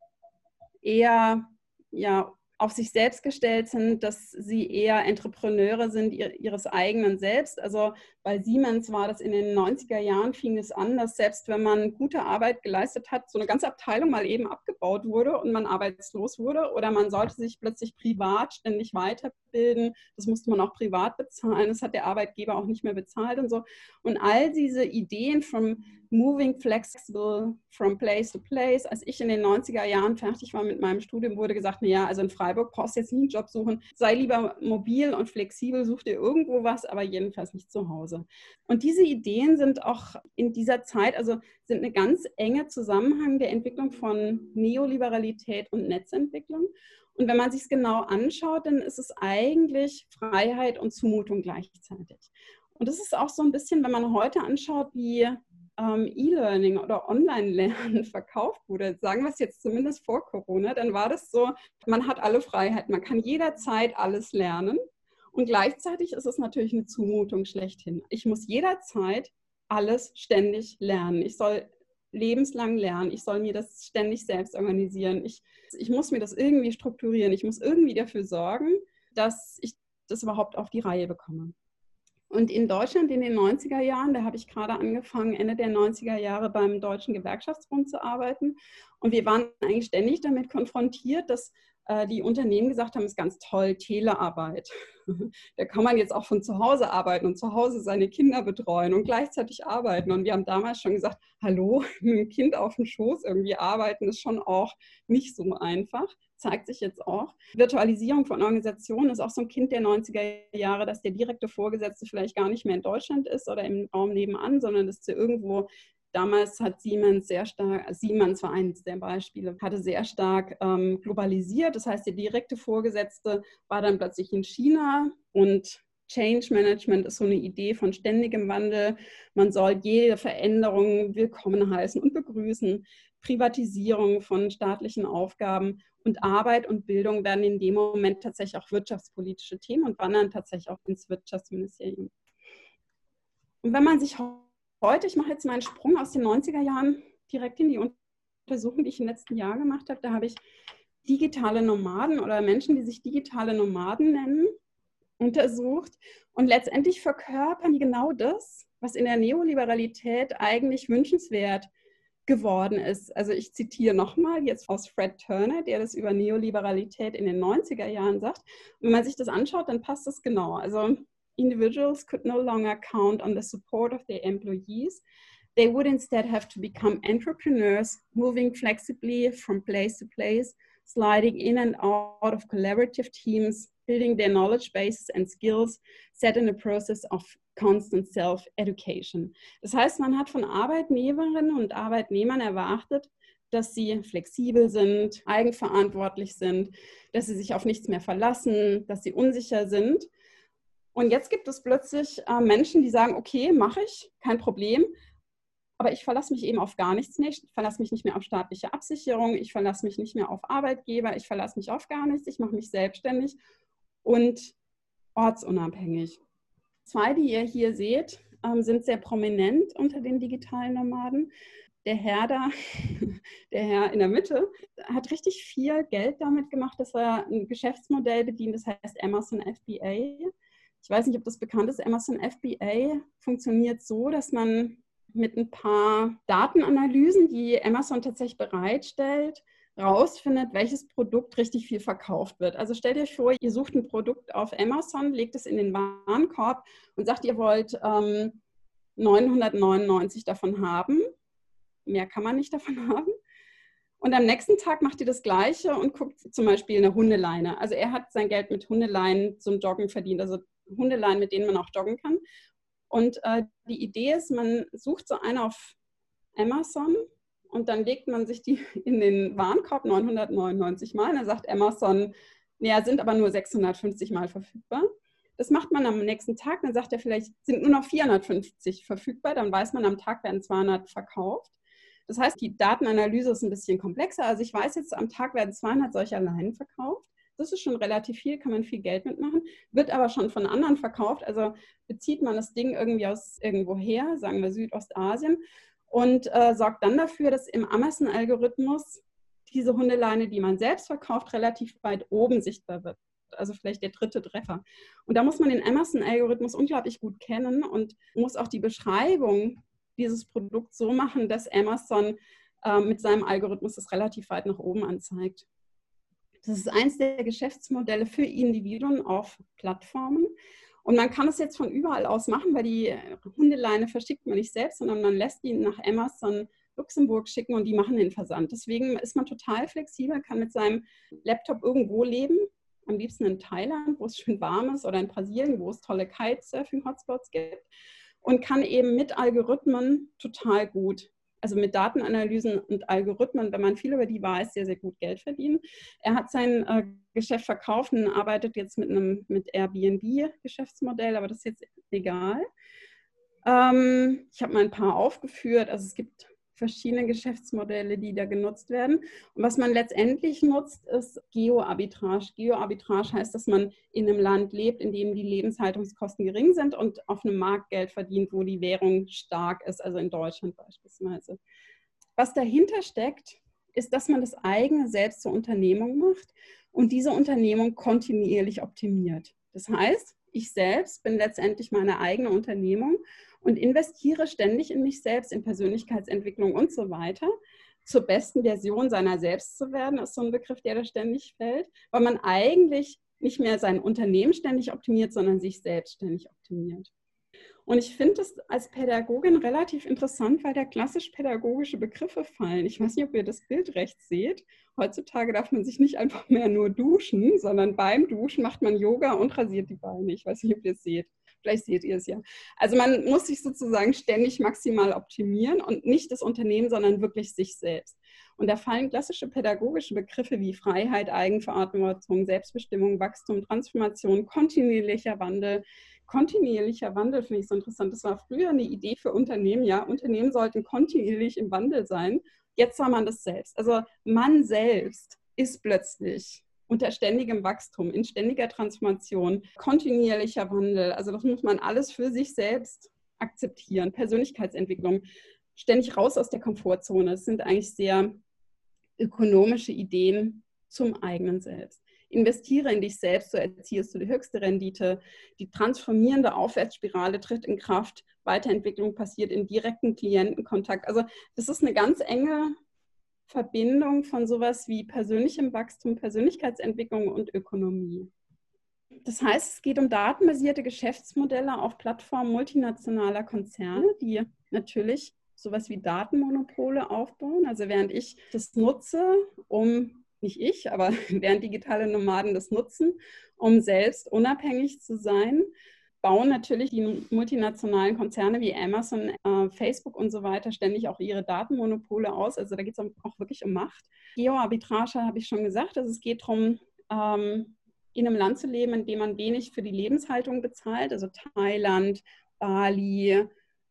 A: eher ja, auf sich selbst gestellt sind, dass sie eher Entrepreneure sind ihres eigenen Selbst. Also bei Siemens war das in den 90er Jahren, fing es an, dass selbst wenn man gute Arbeit geleistet hat, so eine ganze Abteilung mal eben abgebaut wurde und man arbeitslos wurde oder man sollte sich plötzlich privat ständig weiterbilden. Das musste man auch privat bezahlen. Das hat der Arbeitgeber auch nicht mehr bezahlt und so. Und all diese Ideen vom Moving Flexible from Place to Place. Als ich in den 90er Jahren fertig war mit meinem Studium, wurde gesagt, naja, also in Freiburg brauchst du jetzt nie einen Job suchen. Sei lieber mobil und flexibel, such dir irgendwo was, aber jedenfalls nicht zu Hause. Und diese Ideen sind auch in dieser Zeit, also sind eine ganz enge Zusammenhang der Entwicklung von Neoliberalität und Netzentwicklung. Und wenn man sich es genau anschaut, dann ist es eigentlich Freiheit und Zumutung gleichzeitig. Und das ist auch so ein bisschen, wenn man heute anschaut, wie ähm, E-Learning oder Online-Lernen verkauft wurde, sagen wir es jetzt zumindest vor Corona, dann war das so, man hat alle Freiheiten, man kann jederzeit alles lernen. Und gleichzeitig ist es natürlich eine Zumutung schlechthin. Ich muss jederzeit alles ständig lernen. Ich soll lebenslang lernen. Ich soll mir das ständig selbst organisieren. Ich, ich muss mir das irgendwie strukturieren. Ich muss irgendwie dafür sorgen, dass ich das überhaupt auf die Reihe bekomme. Und in Deutschland in den 90er Jahren, da habe ich gerade angefangen, Ende der 90er Jahre beim Deutschen Gewerkschaftsbund zu arbeiten. Und wir waren eigentlich ständig damit konfrontiert, dass die Unternehmen gesagt haben, ist ganz toll, Telearbeit. da kann man jetzt auch von zu Hause arbeiten und zu Hause seine Kinder betreuen und gleichzeitig arbeiten. Und wir haben damals schon gesagt, hallo, mit dem Kind auf dem Schoß irgendwie arbeiten ist schon auch nicht so einfach. Zeigt sich jetzt auch. Virtualisierung von Organisationen ist auch so ein Kind der 90er Jahre, dass der direkte Vorgesetzte vielleicht gar nicht mehr in Deutschland ist oder im Raum nebenan, sondern dass der irgendwo Damals hat Siemens sehr stark, Siemens war eines der Beispiele, hatte sehr stark ähm, globalisiert. Das heißt, der direkte Vorgesetzte war dann plötzlich in China und Change Management ist so eine Idee von ständigem Wandel. Man soll jede Veränderung willkommen heißen und begrüßen. Privatisierung von staatlichen Aufgaben und Arbeit und Bildung werden in dem Moment tatsächlich auch wirtschaftspolitische Themen und wandern tatsächlich auch ins Wirtschaftsministerium. Und wenn man sich heute, ich mache jetzt meinen Sprung aus den 90er Jahren direkt in die Untersuchung, die ich im letzten Jahr gemacht habe. Da habe ich digitale Nomaden oder Menschen, die sich digitale Nomaden nennen, untersucht. Und letztendlich verkörpern die genau das, was in der Neoliberalität eigentlich wünschenswert geworden ist. Also ich zitiere nochmal jetzt aus Fred Turner, der das über Neoliberalität in den 90er Jahren sagt. Und wenn man sich das anschaut, dann passt das genau. Also individuals could no longer count on the support of their employees. They would instead have to become entrepreneurs, moving flexibly from place to place, sliding in and out of collaborative teams, building their knowledge bases and skills, set in a process of constant self-education. Das heißt, man hat von Arbeitnehmerinnen und Arbeitnehmern erwartet, dass sie flexibel sind, eigenverantwortlich sind, dass sie sich auf nichts mehr verlassen, dass sie unsicher sind und jetzt gibt es plötzlich äh, Menschen, die sagen, okay, mache ich, kein Problem, aber ich verlasse mich eben auf gar nichts mehr. Ich verlasse mich nicht mehr auf staatliche Absicherung, ich verlasse mich nicht mehr auf Arbeitgeber, ich verlasse mich auf gar nichts, ich mache mich selbstständig und ortsunabhängig. Zwei, die ihr hier seht, ähm, sind sehr prominent unter den digitalen Nomaden. Der Herr da, der Herr in der Mitte, hat richtig viel Geld damit gemacht, dass er ein Geschäftsmodell bedient, das heißt Amazon FBA ich weiß nicht, ob das bekannt ist, Amazon FBA funktioniert so, dass man mit ein paar Datenanalysen, die Amazon tatsächlich bereitstellt, rausfindet, welches Produkt richtig viel verkauft wird. Also stellt euch vor, ihr sucht ein Produkt auf Amazon, legt es in den Warenkorb und sagt, ihr wollt ähm, 999 davon haben. Mehr kann man nicht davon haben. Und am nächsten Tag macht ihr das Gleiche und guckt zum Beispiel eine Hundeleine. Also er hat sein Geld mit Hundeleinen zum Joggen verdient. Also Hundeleien, mit denen man auch joggen kann. Und äh, die Idee ist, man sucht so eine auf Amazon und dann legt man sich die in den Warenkorb 999 Mal. Und dann sagt Amazon, naja, sind aber nur 650 Mal verfügbar. Das macht man am nächsten Tag, dann sagt er vielleicht, sind nur noch 450 verfügbar, dann weiß man, am Tag werden 200 verkauft. Das heißt, die Datenanalyse ist ein bisschen komplexer. Also ich weiß jetzt, am Tag werden 200 solcher Leinen verkauft. Das ist schon relativ viel, kann man viel Geld mitmachen, wird aber schon von anderen verkauft. Also bezieht man das Ding irgendwie aus irgendwo her, sagen wir Südostasien, und äh, sorgt dann dafür, dass im Amazon-Algorithmus diese Hundeleine, die man selbst verkauft, relativ weit oben sichtbar wird. Also vielleicht der dritte Treffer. Und da muss man den Amazon-Algorithmus unglaublich gut kennen und muss auch die Beschreibung dieses Produkts so machen, dass Amazon äh, mit seinem Algorithmus es relativ weit nach oben anzeigt. Das ist eins der Geschäftsmodelle für Individuen auf Plattformen. Und man kann es jetzt von überall aus machen, weil die Hundeleine verschickt man nicht selbst, sondern man lässt die nach Amazon Luxemburg schicken und die machen den Versand. Deswegen ist man total flexibel, kann mit seinem Laptop irgendwo leben, am liebsten in Thailand, wo es schön warm ist, oder in Brasilien, wo es tolle Kitesurfing-Hotspots gibt und kann eben mit Algorithmen total gut also mit Datenanalysen und Algorithmen, wenn man viel über die weiß, sehr, sehr gut Geld verdienen. Er hat sein äh, Geschäft verkauft und arbeitet jetzt mit einem mit Airbnb-Geschäftsmodell, aber das ist jetzt egal. Ähm, ich habe mal ein paar aufgeführt. Also es gibt verschiedene Geschäftsmodelle, die da genutzt werden. Und was man letztendlich nutzt, ist Geoarbitrage. Geoarbitrage heißt, dass man in einem Land lebt, in dem die Lebenshaltungskosten gering sind und auf einem Markt Geld verdient, wo die Währung stark ist, also in Deutschland beispielsweise. Was dahinter steckt, ist, dass man das eigene selbst zur Unternehmung macht und diese Unternehmung kontinuierlich optimiert. Das heißt, ich selbst bin letztendlich meine eigene Unternehmung und investiere ständig in mich selbst, in Persönlichkeitsentwicklung und so weiter. Zur besten Version seiner selbst zu werden, ist so ein Begriff, der da ständig fällt, weil man eigentlich nicht mehr sein Unternehmen ständig optimiert, sondern sich selbst ständig optimiert. Und ich finde das als Pädagogin relativ interessant, weil da klassisch pädagogische Begriffe fallen. Ich weiß nicht, ob ihr das Bild rechts seht. Heutzutage darf man sich nicht einfach mehr nur duschen, sondern beim Duschen macht man Yoga und rasiert die Beine. Ich weiß nicht, ob ihr es seht. Vielleicht seht ihr es ja. Also man muss sich sozusagen ständig maximal optimieren und nicht das Unternehmen, sondern wirklich sich selbst. Und da fallen klassische pädagogische Begriffe wie Freiheit, Eigenverantwortung, Selbstbestimmung, Wachstum, Transformation, kontinuierlicher Wandel, kontinuierlicher Wandel finde ich so interessant. Das war früher eine Idee für Unternehmen. Ja, Unternehmen sollten kontinuierlich im Wandel sein. Jetzt sah man das selbst. Also man selbst ist plötzlich unter ständigem Wachstum, in ständiger Transformation, kontinuierlicher Wandel. Also das muss man alles für sich selbst akzeptieren. Persönlichkeitsentwicklung, ständig raus aus der Komfortzone. Das sind eigentlich sehr ökonomische Ideen zum eigenen Selbst. Investiere in dich selbst, so erzielst du die höchste Rendite. Die transformierende Aufwärtsspirale tritt in Kraft. Weiterentwicklung passiert in direkten Klientenkontakt. Also das ist eine ganz enge Verbindung von sowas wie persönlichem Wachstum, Persönlichkeitsentwicklung und Ökonomie. Das heißt, es geht um datenbasierte Geschäftsmodelle auf Plattformen multinationaler Konzerne, die natürlich sowas wie Datenmonopole aufbauen. Also während ich das nutze, um nicht ich, aber während digitale Nomaden das nutzen, um selbst unabhängig zu sein, bauen natürlich die multinationalen Konzerne wie Amazon, äh, Facebook und so weiter ständig auch ihre Datenmonopole aus. Also da geht es auch wirklich um Macht. Geoarbitrage habe ich schon gesagt. Also es geht darum, ähm, in einem Land zu leben, in dem man wenig für die Lebenshaltung bezahlt. Also Thailand, Bali,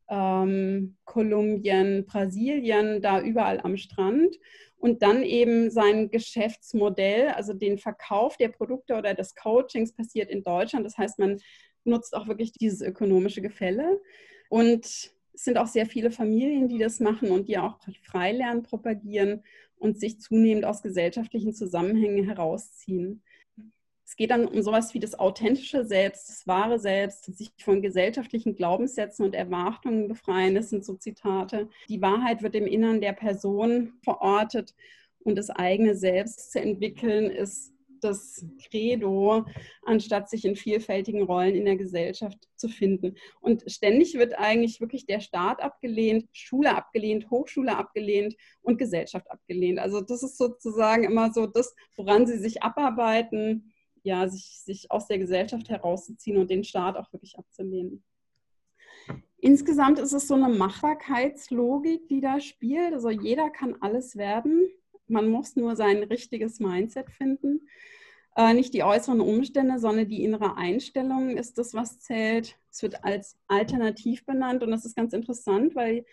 A: ähm, Kolumbien, Brasilien, da überall am Strand und dann eben sein Geschäftsmodell, also den Verkauf der Produkte oder des Coachings passiert in Deutschland. Das heißt, man nutzt auch wirklich dieses ökonomische Gefälle. Und es sind auch sehr viele Familien, die das machen und die auch Freilernen propagieren und sich zunehmend aus gesellschaftlichen Zusammenhängen herausziehen. Es geht dann um sowas wie das authentische Selbst, das wahre Selbst, sich von gesellschaftlichen Glaubenssätzen und Erwartungen befreien. Das sind so Zitate. Die Wahrheit wird im Innern der Person verortet und das eigene Selbst zu entwickeln ist das Credo, anstatt sich in vielfältigen Rollen in der Gesellschaft zu finden. Und ständig wird eigentlich wirklich der Staat abgelehnt, Schule abgelehnt, Hochschule abgelehnt und Gesellschaft abgelehnt. Also das ist sozusagen immer so das, woran sie sich abarbeiten ja, sich, sich aus der Gesellschaft herauszuziehen und den Staat auch wirklich abzulehnen. Insgesamt ist es so eine Machbarkeitslogik, die da spielt. Also jeder kann alles werden. Man muss nur sein richtiges Mindset finden. Äh, nicht die äußeren Umstände, sondern die innere Einstellung ist das, was zählt. Es wird als alternativ benannt und das ist ganz interessant, weil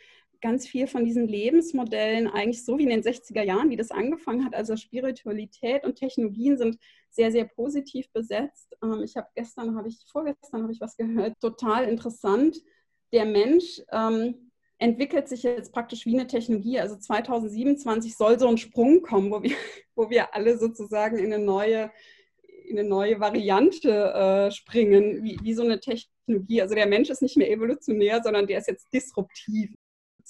A: ganz viel von diesen Lebensmodellen eigentlich so wie in den 60er Jahren, wie das angefangen hat, also Spiritualität und Technologien sind sehr, sehr positiv besetzt. Ähm, ich habe gestern, habe ich, vorgestern habe ich was gehört, total interessant. Der Mensch ähm, entwickelt sich jetzt praktisch wie eine Technologie. Also 2027 soll so ein Sprung kommen, wo wir, wo wir alle sozusagen in eine neue, in eine neue Variante äh, springen, wie, wie so eine Technologie. Also der Mensch ist nicht mehr evolutionär, sondern der ist jetzt disruptiv.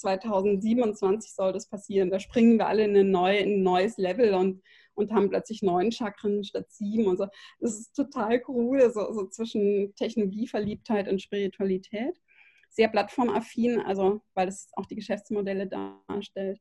A: 2027 soll das passieren. Da springen wir alle in, eine neue, in ein neues Level und, und haben plötzlich neun Chakren statt sieben und so. Das ist total cool, so, so zwischen Technologieverliebtheit und Spiritualität sehr plattformaffin, also weil es auch die Geschäftsmodelle darstellt.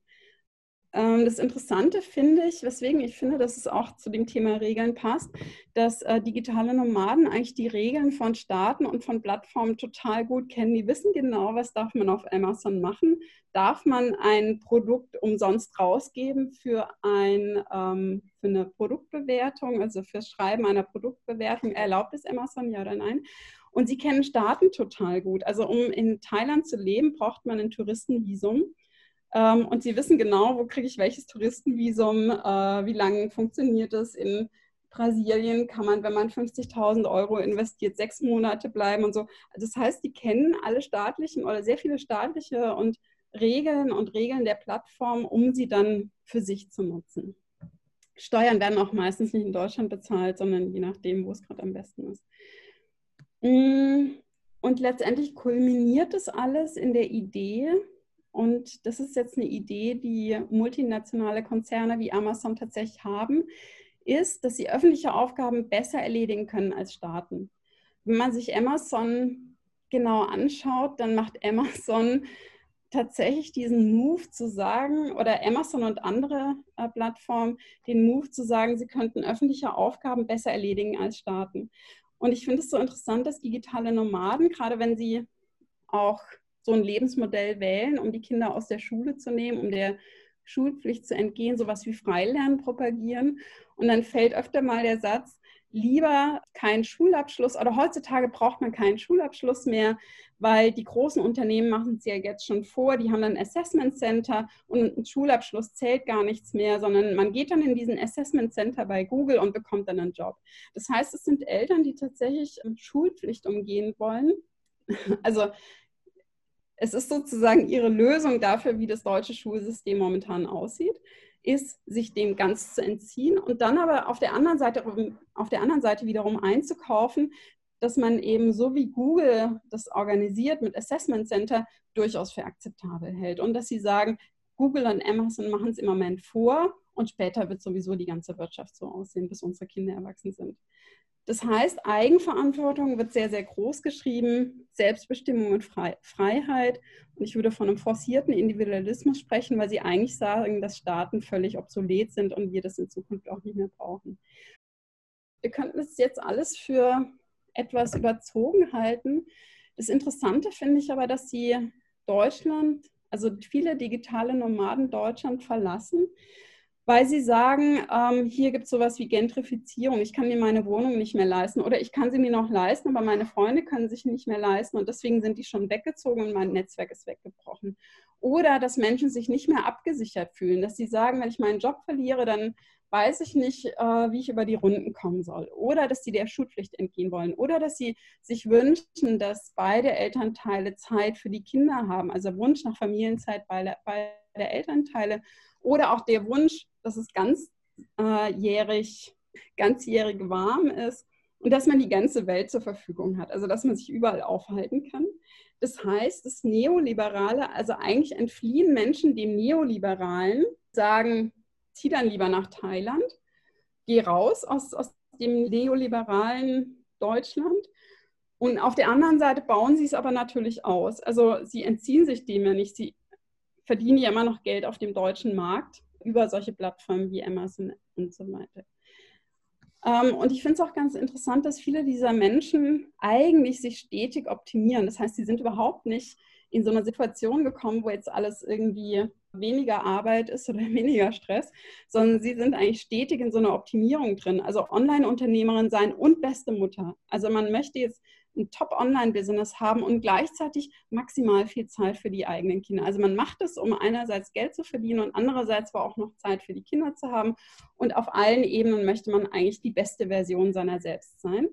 A: Ähm, das Interessante finde ich, weswegen ich finde, dass es auch zu dem Thema Regeln passt, dass äh, digitale Nomaden eigentlich die Regeln von Staaten und von Plattformen total gut kennen. Die wissen genau, was darf man auf Amazon machen. Darf man ein Produkt umsonst rausgeben für, ein, ähm, für eine Produktbewertung, also fürs Schreiben einer Produktbewertung? Erlaubt es Amazon, ja oder nein? Und sie kennen Staaten total gut. Also um in Thailand zu leben, braucht man ein Touristenvisum. Ähm, und sie wissen genau, wo kriege ich welches Touristenvisum, äh, wie lange funktioniert es. In Brasilien kann man, wenn man 50.000 Euro investiert, sechs Monate bleiben und so. Das heißt, die kennen alle staatlichen oder sehr viele staatliche und Regeln und Regeln der Plattform, um sie dann für sich zu nutzen. Steuern werden auch meistens nicht in Deutschland bezahlt, sondern je nachdem, wo es gerade am besten ist. Mm, und letztendlich kulminiert das alles in der Idee, und das ist jetzt eine Idee, die multinationale Konzerne wie Amazon tatsächlich haben, ist, dass sie öffentliche Aufgaben besser erledigen können als Staaten. Wenn man sich Amazon genau anschaut, dann macht Amazon tatsächlich diesen Move zu sagen, oder Amazon und andere äh, Plattformen, den Move zu sagen, sie könnten öffentliche Aufgaben besser erledigen als Staaten. Und ich finde es so interessant, dass digitale Nomaden, gerade wenn sie auch so ein Lebensmodell wählen, um die Kinder aus der Schule zu nehmen, um der Schulpflicht zu entgehen, sowas wie Freilernen propagieren. Und dann fällt öfter mal der Satz, lieber keinen Schulabschluss oder heutzutage braucht man keinen Schulabschluss mehr, weil die großen Unternehmen machen es ja jetzt schon vor, die haben dann ein Assessment Center und ein Schulabschluss zählt gar nichts mehr, sondern man geht dann in diesen Assessment Center bei Google und bekommt dann einen Job. Das heißt, es sind Eltern, die tatsächlich Schulpflicht umgehen wollen. Also es ist sozusagen ihre Lösung dafür, wie das deutsche Schulsystem momentan aussieht ist, sich dem ganz zu entziehen und dann aber auf der anderen Seite, auf der anderen Seite wiederum einzukaufen, dass man eben so wie Google das organisiert mit Assessment Center durchaus für akzeptabel hält und dass sie sagen, Google und Amazon machen es im Moment vor und später wird sowieso die ganze Wirtschaft so aussehen, bis unsere Kinder erwachsen sind. Das heißt, Eigenverantwortung wird sehr, sehr groß geschrieben, Selbstbestimmung und Freiheit. Und ich würde von einem forcierten Individualismus sprechen, weil sie eigentlich sagen, dass Staaten völlig obsolet sind und wir das in Zukunft auch nicht mehr brauchen. Wir könnten es jetzt alles für etwas überzogen halten. Das Interessante finde ich aber, dass sie Deutschland, also viele digitale Nomaden Deutschland verlassen weil sie sagen, ähm, hier gibt es sowas wie Gentrifizierung. Ich kann mir meine Wohnung nicht mehr leisten oder ich kann sie mir noch leisten, aber meine Freunde können sich nicht mehr leisten und deswegen sind die schon weggezogen und mein Netzwerk ist weggebrochen. Oder dass Menschen sich nicht mehr abgesichert fühlen, dass sie sagen, wenn ich meinen Job verliere, dann weiß ich nicht, äh, wie ich über die Runden kommen soll. Oder dass sie der Schulpflicht entgehen wollen. Oder dass sie sich wünschen, dass beide Elternteile Zeit für die Kinder haben. Also Wunsch nach Familienzeit bei der Elternteile oder auch der Wunsch, dass es ganzjährig, ganzjährig warm ist und dass man die ganze Welt zur Verfügung hat, also dass man sich überall aufhalten kann. Das heißt, das Neoliberale, also eigentlich entfliehen Menschen dem Neoliberalen, sagen, zieh dann lieber nach Thailand, geh raus aus, aus dem neoliberalen Deutschland. Und auf der anderen Seite bauen sie es aber natürlich aus. Also sie entziehen sich dem ja nicht. Sie verdienen ja immer noch Geld auf dem deutschen Markt über solche Plattformen wie Amazon und so weiter. Ähm, und ich finde es auch ganz interessant, dass viele dieser Menschen eigentlich sich stetig optimieren. Das heißt, sie sind überhaupt nicht in so eine Situation gekommen, wo jetzt alles irgendwie weniger Arbeit ist oder weniger Stress, sondern sie sind eigentlich stetig in so einer Optimierung drin. Also Online-Unternehmerin sein und beste Mutter. Also man möchte jetzt ein Top-Online-Business haben und gleichzeitig maximal viel Zeit für die eigenen Kinder. Also man macht es, um einerseits Geld zu verdienen und andererseits aber auch noch Zeit für die Kinder zu haben. Und auf allen Ebenen möchte man eigentlich die beste Version seiner selbst sein.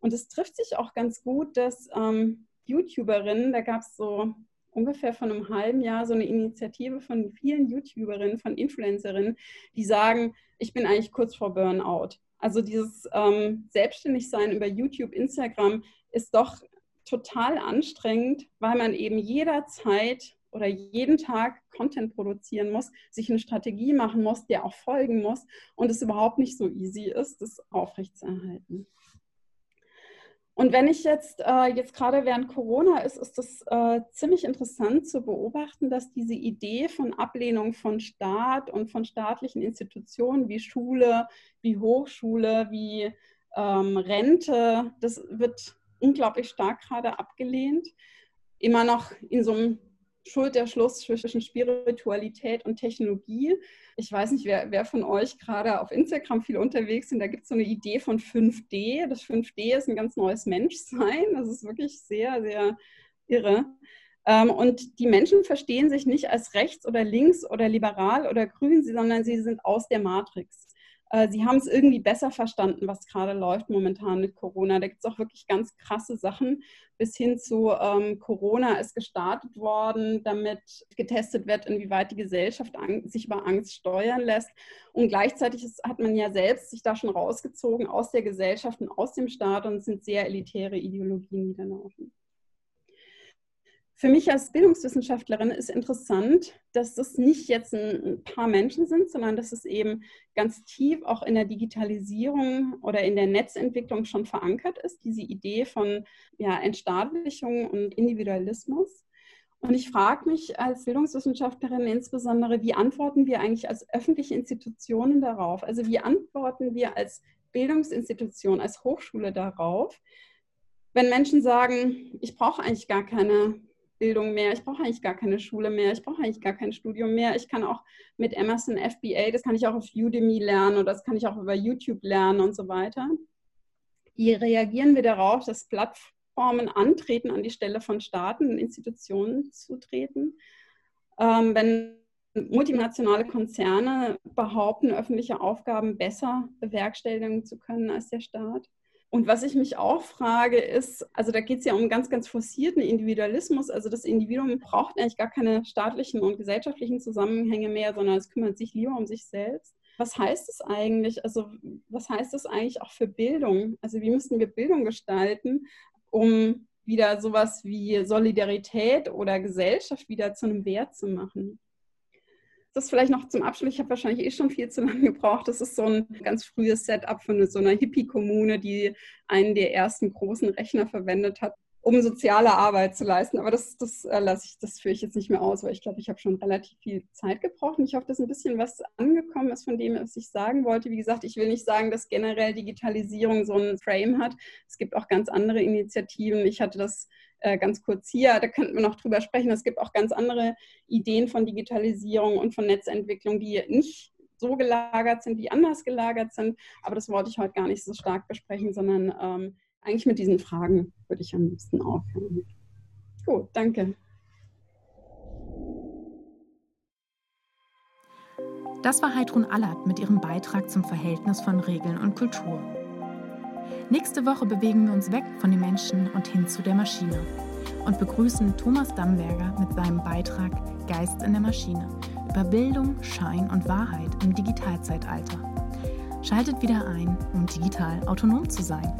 A: Und es trifft sich auch ganz gut, dass ähm, YouTuberinnen, da gab es so ungefähr von einem halben Jahr so eine Initiative von vielen YouTuberinnen, von Influencerinnen, die sagen, ich bin eigentlich kurz vor Burnout. Also dieses ähm, Selbstständigsein über YouTube, Instagram ist doch total anstrengend, weil man eben jederzeit oder jeden Tag Content produzieren muss, sich eine Strategie machen muss, der auch folgen muss und es überhaupt nicht so easy ist, das aufrechtzuerhalten. Und wenn ich jetzt, äh, jetzt gerade während Corona ist, ist es äh, ziemlich interessant zu beobachten, dass diese Idee von Ablehnung von Staat und von staatlichen Institutionen wie Schule, wie Hochschule, wie ähm, Rente, das wird unglaublich stark gerade abgelehnt. Immer noch in so einem Schulterschluss zwischen Spiritualität und Technologie. Ich weiß nicht, wer, wer von euch gerade auf Instagram viel unterwegs sind. Da gibt es so eine Idee von 5D. Das 5D ist ein ganz neues Menschsein. Das ist wirklich sehr, sehr irre. Ähm, und die Menschen verstehen sich nicht als rechts oder links oder liberal oder grün, sondern sie sind aus der Matrix. Äh, sie haben es irgendwie besser verstanden, was gerade läuft momentan mit Corona. Da gibt es auch wirklich ganz krasse Sachen, bis hin zu ähm, Corona ist gestartet worden, damit getestet wird, inwieweit die Gesellschaft sich über Angst steuern lässt. Und gleichzeitig ist, hat man ja selbst sich da schon rausgezogen aus der Gesellschaft und aus dem Staat und sind sehr elitäre Ideologien niederlaufen. Für mich als Bildungswissenschaftlerin ist interessant, dass das nicht jetzt ein paar Menschen sind, sondern dass es eben ganz tief auch in der Digitalisierung oder in der Netzentwicklung schon verankert ist, diese Idee von ja, Entstaatlichung und Individualismus. Und ich frage mich als Bildungswissenschaftlerin insbesondere, wie antworten wir eigentlich als öffentliche Institutionen darauf? Also wie antworten wir als Bildungsinstitution, als Hochschule darauf, wenn Menschen sagen, ich brauche eigentlich gar keine Bildung mehr, ich brauche eigentlich gar keine Schule mehr, ich brauche eigentlich gar kein Studium mehr. Ich kann auch mit Amazon FBA, das kann ich auch auf Udemy lernen oder das kann ich auch über YouTube lernen und so weiter. Wie reagieren wir darauf, dass Plattformen antreten, an die Stelle von Staaten und Institutionen zu treten? Ähm, wenn multinationale Konzerne behaupten, öffentliche Aufgaben besser bewerkstelligen zu können als der Staat? Und was ich mich auch frage, ist, also da geht es ja um ganz, ganz forcierten Individualismus. Also das Individuum braucht eigentlich gar keine staatlichen und gesellschaftlichen Zusammenhänge mehr, sondern es kümmert sich lieber um sich selbst. Was heißt es eigentlich? Also was heißt das eigentlich auch für Bildung? Also wie müssen wir Bildung gestalten, um wieder sowas wie Solidarität oder Gesellschaft wieder zu einem Wert zu machen? Das vielleicht noch zum Abschluss. Ich habe wahrscheinlich eh schon viel zu lange gebraucht. Das ist so ein ganz frühes Setup von so einer Hippie-Kommune, die einen der ersten großen Rechner verwendet hat, um soziale Arbeit zu leisten. Aber das, das äh, lasse ich, das führe ich jetzt nicht mehr aus, weil ich glaube, ich habe schon relativ viel Zeit gebraucht. Und ich hoffe, dass ein bisschen was angekommen ist von dem, was ich sagen wollte. Wie gesagt, ich will nicht sagen, dass generell Digitalisierung so ein Frame hat. Es gibt auch ganz andere Initiativen. Ich hatte das ganz kurz hier, da könnten wir noch drüber sprechen. Es gibt auch ganz andere Ideen von Digitalisierung und von Netzentwicklung, die nicht so gelagert sind, die anders gelagert sind. Aber das wollte ich heute gar nicht so stark besprechen, sondern ähm, eigentlich mit diesen Fragen würde ich am liebsten aufhören. Gut, danke.
B: Das war Heidrun Allert mit ihrem Beitrag zum Verhältnis von Regeln und Kultur. Nächste Woche bewegen wir uns weg von den Menschen und hin zu der Maschine und begrüßen Thomas Damberger mit seinem Beitrag Geist in der Maschine über Bildung, Schein und Wahrheit im Digitalzeitalter. Schaltet wieder ein, um digital autonom zu sein.